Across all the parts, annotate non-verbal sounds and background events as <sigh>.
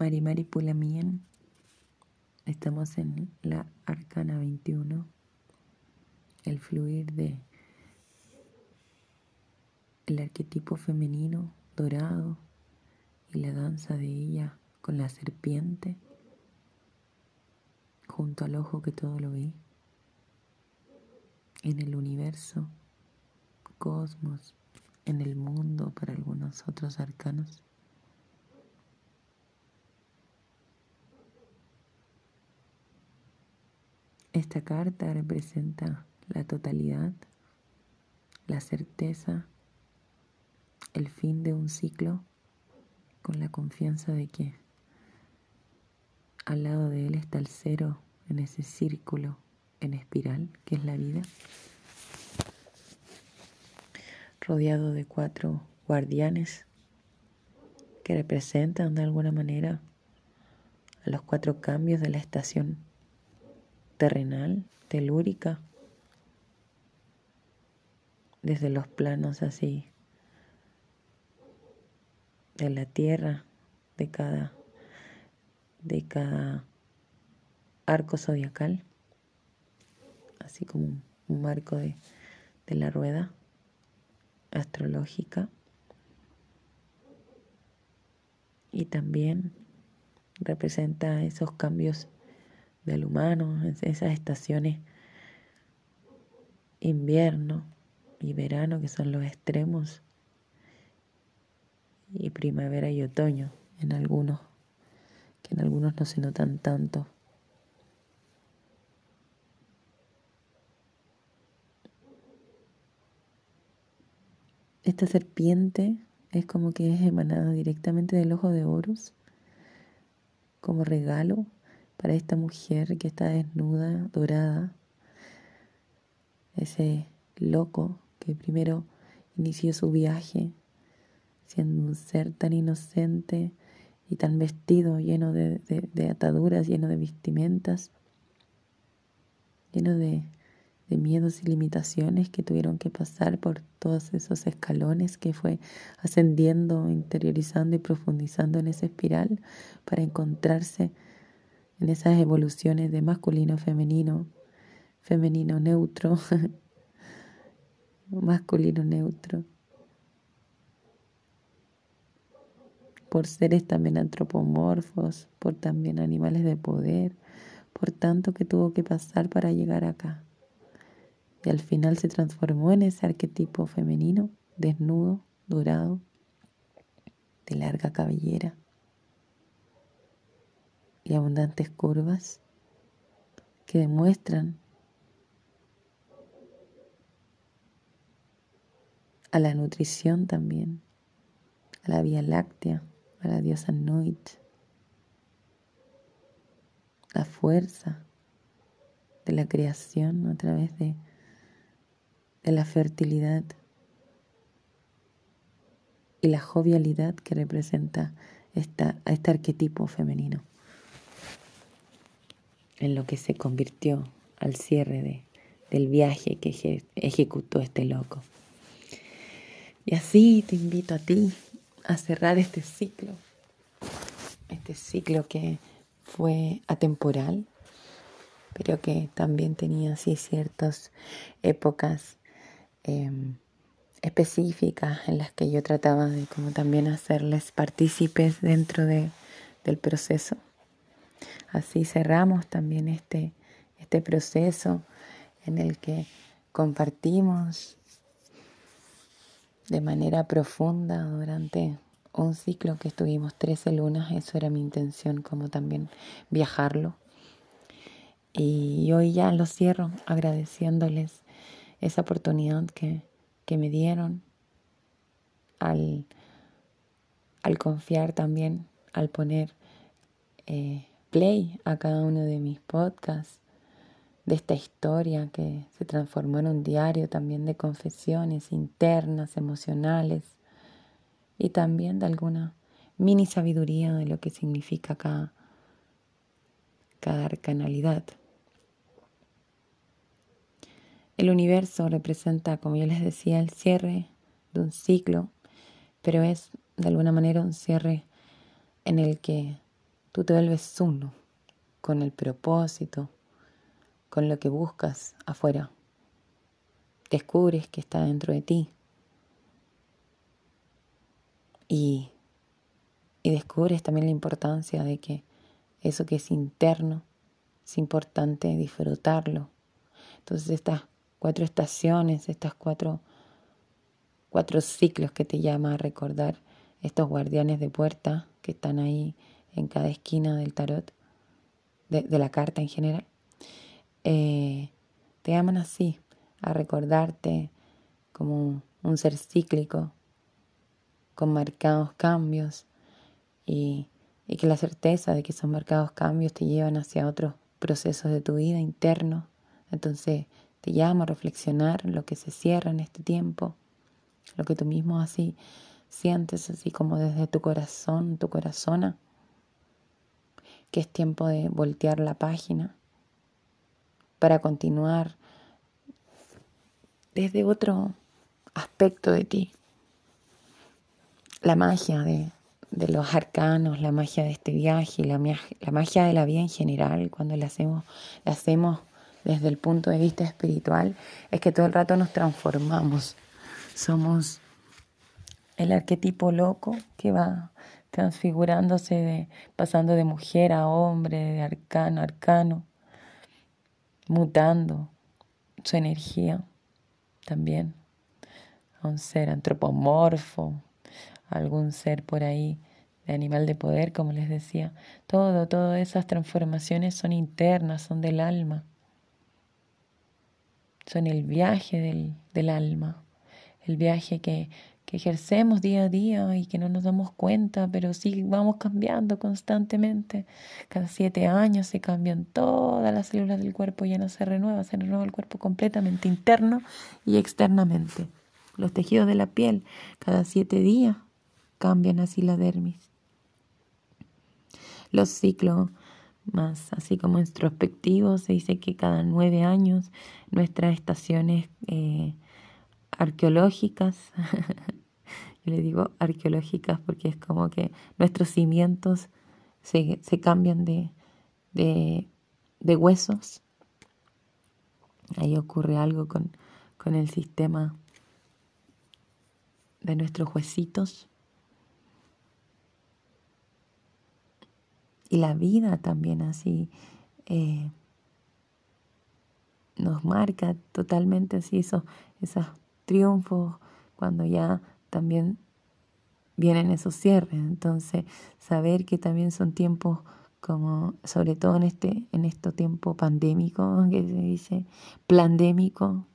Marimari Pulamien. Estamos en la Arcana 21, el fluir de el arquetipo femenino dorado y la danza de ella con la serpiente junto al ojo que todo lo ve en el universo, cosmos, en el mundo para algunos otros arcanos. Esta carta representa la totalidad, la certeza, el fin de un ciclo con la confianza de que al lado de él está el cero en ese círculo en espiral que es la vida, rodeado de cuatro guardianes que representan de alguna manera a los cuatro cambios de la estación terrenal, telúrica, desde los planos así de la tierra, de cada, de cada arco zodiacal, así como un marco de, de la rueda astrológica. Y también representa esos cambios del humano, esas estaciones invierno y verano que son los extremos y primavera y otoño en algunos que en algunos no se notan tanto. Esta serpiente es como que es emanada directamente del ojo de Horus como regalo para esta mujer que está desnuda, dorada, ese loco que primero inició su viaje siendo un ser tan inocente y tan vestido, lleno de, ataduras, lleno de vestimentas, lleno de, de miedos y limitaciones que tuvieron que pasar por todos esos escalones que fue ascendiendo, interiorizando y profundizando en esa espiral para encontrarse en esas evoluciones de masculino, femenino, femenino neutro, <laughs> masculino neutro, por seres también antropomorfos, por también animales de poder, por tanto que tuvo que pasar para llegar acá. Y al final se transformó en ese arquetipo femenino, desnudo, dorado, de larga cabellera y abundantes curvas que demuestran a la nutrición también, a la Vía Láctea, a la diosa Noit, la fuerza de la creación a través de, de la fertilidad y la jovialidad que representa esta, este arquetipo femenino en lo que se convirtió al cierre de, del viaje que ejecutó este loco. Y así te invito a ti a cerrar este ciclo, este ciclo que fue atemporal, pero que también tenía así ciertas épocas em, específicas en las que yo trataba de como también hacerles partícipes dentro de, del proceso. Así cerramos también este, este proceso en el que compartimos de manera profunda durante un ciclo que estuvimos 13 lunas, eso era mi intención, como también viajarlo. Y hoy ya lo cierro agradeciéndoles esa oportunidad que, que me dieron al, al, confiar también, al poner eh, play a cada uno de mis podcasts, de esta historia que se transformó en un diario también de confesiones internas, emocionales y también de alguna mini sabiduría de lo que significa cada, cada arcanalidad. El universo representa, como yo les decía, el cierre de un ciclo, pero es de alguna manera un cierre en el que tú te vuelves uno con el propósito, con lo que buscas afuera. Descubres que está dentro de ti. Y, y descubres también la importancia de que eso que es interno es importante disfrutarlo. Entonces estas cuatro estaciones, estas cuatro, cuatro ciclos que te llama a recordar, estos guardianes de puerta que están ahí en cada esquina del tarot, de, la carta en general, eh, te llaman así, a recordarte como un ser cíclico, con marcados cambios y, y que la certeza de que esos marcados cambios te llevan hacia otros procesos de tu vida interno. Entonces te llamo a reflexionar lo que se cierra en este tiempo, lo que tú mismo así sientes, así como desde tu corazón, tu corazona que es tiempo de voltear la página para continuar desde otro aspecto de ti. La magia de, los arcanos, la magia de este viaje, la, la magia de la vida en general, cuando la hacemos, la hacemos desde el punto de vista espiritual, es que todo el rato nos transformamos. Somos el arquetipo loco que va transfigurándose, de, pasando de mujer a hombre, de arcano a arcano, mutando su energía también a un ser antropomorfo, a algún ser por ahí de animal de poder, como les decía. Todo, todas esas transformaciones son internas, son del alma, son el viaje del, del alma, el viaje que que ejercemos día a día y que no nos damos cuenta, pero sí vamos cambiando constantemente. Cada siete años se cambian todas las células del cuerpo, ya no se renueva, se renueva el cuerpo completamente, interno y externamente. Los tejidos de la piel, cada siete días cambian así la dermis. Los ciclos más así como introspectivos, se dice que cada nueve años nuestras estaciones eh, arqueológicas <laughs> Yo le digo arqueológicas porque es como que nuestros cimientos se, se cambian de, de, huesos. Ahí ocurre algo con, con el sistema de nuestros huesitos. Y la vida también así eh, nos marca totalmente así esos, esos triunfos cuando ya también vienen esos cierres. Entonces, saber que también son tiempos como, sobre todo en este, en tiempo pandémico, <laughs> que se dice, pandémico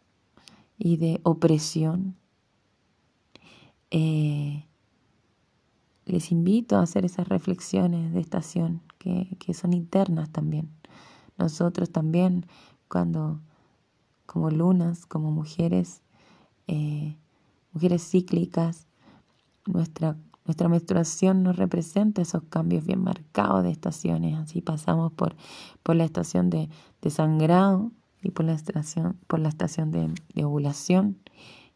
y de opresión. Eh, les invito a hacer esas reflexiones de estación que, que son internas también. Nosotros también, cuando como lunas, como mujeres, eh, mujeres cíclicas, nuestra, nuestra menstruación nos representa esos cambios bien marcados de estaciones. Así pasamos por, por la estación de, sangrado y por la estación, por la estación de, ovulación.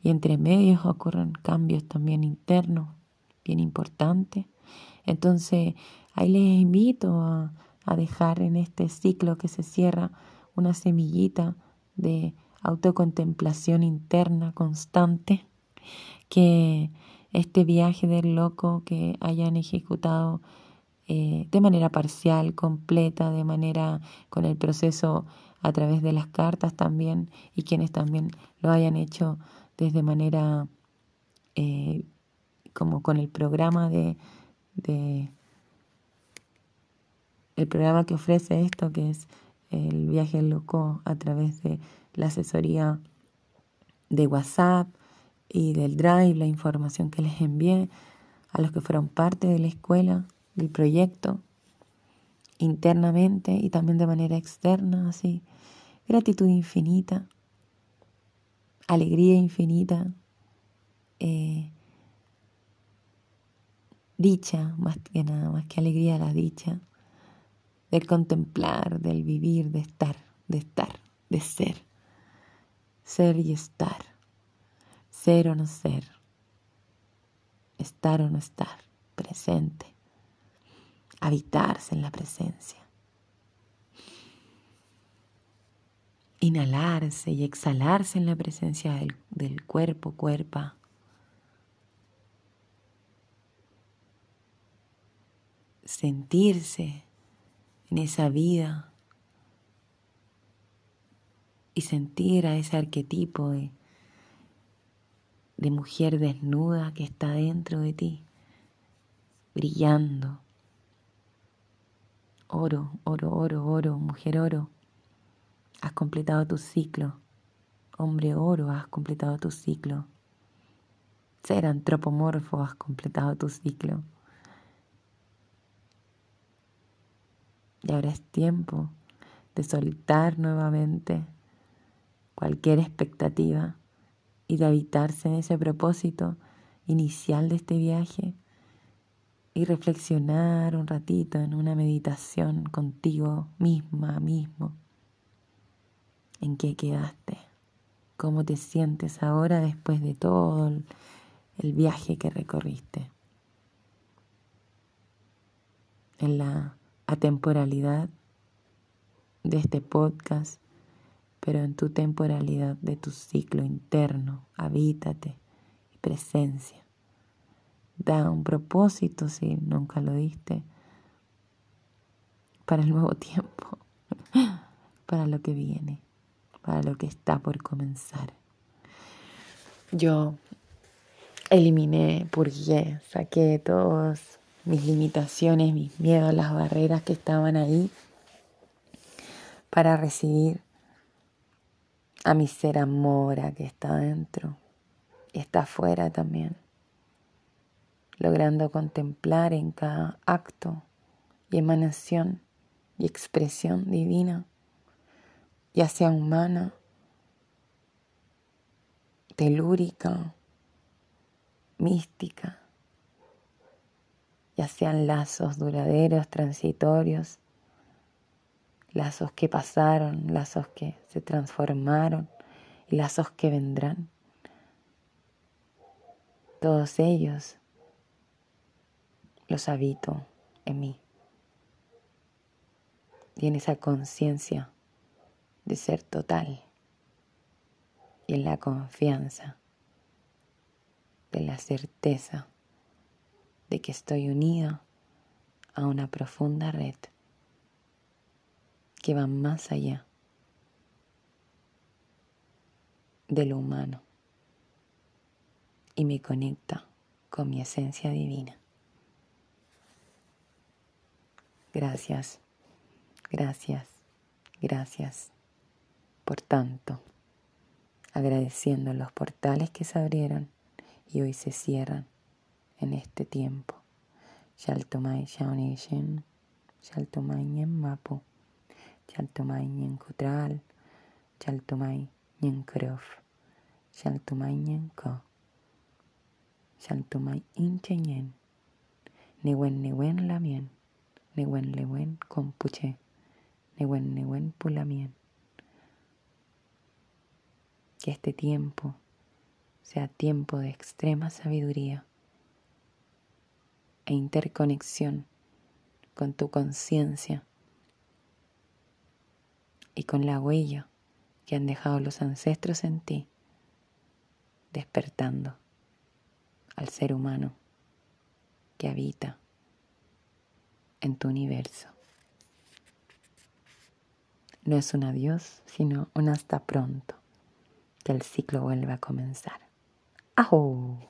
Y entre medios ocurren cambios también internos, bien importantes. Entonces, ahí les invito a dejar en este ciclo que se cierra una semillita de autocontemplación interna constante que este viaje del loco que hayan ejecutado eh, de manera parcial, completa, de manera con el proceso a través de las cartas también y quienes también lo hayan hecho desde manera eh, como con el programa de, de el programa que ofrece esto que es el viaje loco a través de la asesoría de WhatsApp y del Drive, la información que les envié a los que fueron parte de la escuela, del proyecto, internamente y también de manera externa, así. Gratitud infinita, alegría infinita, eh, dicha, más que nada, más que alegría, la dicha, del contemplar, del vivir, de estar, de estar, de ser, ser y estar ser o no ser, estar o no estar, presente. habitarse en la presencia. Inhalarse y exhalarse en la presencia del, cuerpo, cuerpa. Sentirse en esa vida y sentir a ese arquetipo de, de mujer desnuda que está dentro de ti, brillando. Oro, oro, oro, oro, mujer oro, has completado tu ciclo. Hombre oro, has completado tu ciclo. Ser antropomorfo, has completado tu ciclo. Y ahora es tiempo de soltar nuevamente cualquier expectativa y de habitarse en ese propósito inicial de este viaje y reflexionar un ratito en una meditación contigo misma, mismo. ¿En qué quedaste? ¿Cómo te sientes ahora después de todo el viaje que recorriste? En la atemporalidad de este podcast pero en tu temporalidad de tu ciclo interno, habítate y presencia. Da un propósito si nunca lo diste para el nuevo <laughs> tiempo, para lo que viene, para lo que está por comenzar. Yo eliminé, purgué, saqué todas mis limitaciones, mis miedos, las barreras que estaban ahí para recibir a mi ser amora que está dentro y está afuera también, logrando contemplar en cada acto y emanación y expresión divina, ya sea humana, telúrica, mística, ya sean lazos duraderos, transitorios, lazos que pasaron, lazos que se transformaron y lazos que vendrán. Todos ellos los habito en mí. Y en esa conciencia de ser total y en la confianza de la certeza de que estoy unida a una profunda red que va más allá de lo humano y me conecta con mi esencia divina. Gracias, gracias, gracias por tanto, agradeciendo los portales que se abrieron y hoy se cierran en este tiempo. Shaltomai Shaonishin, Shaltomai Mapu. Chaltumay ñen kutral, chaltumay ñen krof, chaltumay ñen ko, chaltumay inche ñen, newen newen lamien, newen lewen compuche, newen newen pulamien. Que este tiempo sea tiempo de extrema sabiduría e interconexión con tu conciencia y con la huella que han dejado los ancestros en ti, despertando al ser humano que habita en tu universo. No es un adiós, sino un hasta pronto, que el ciclo vuelva a comenzar. ¡Ajo!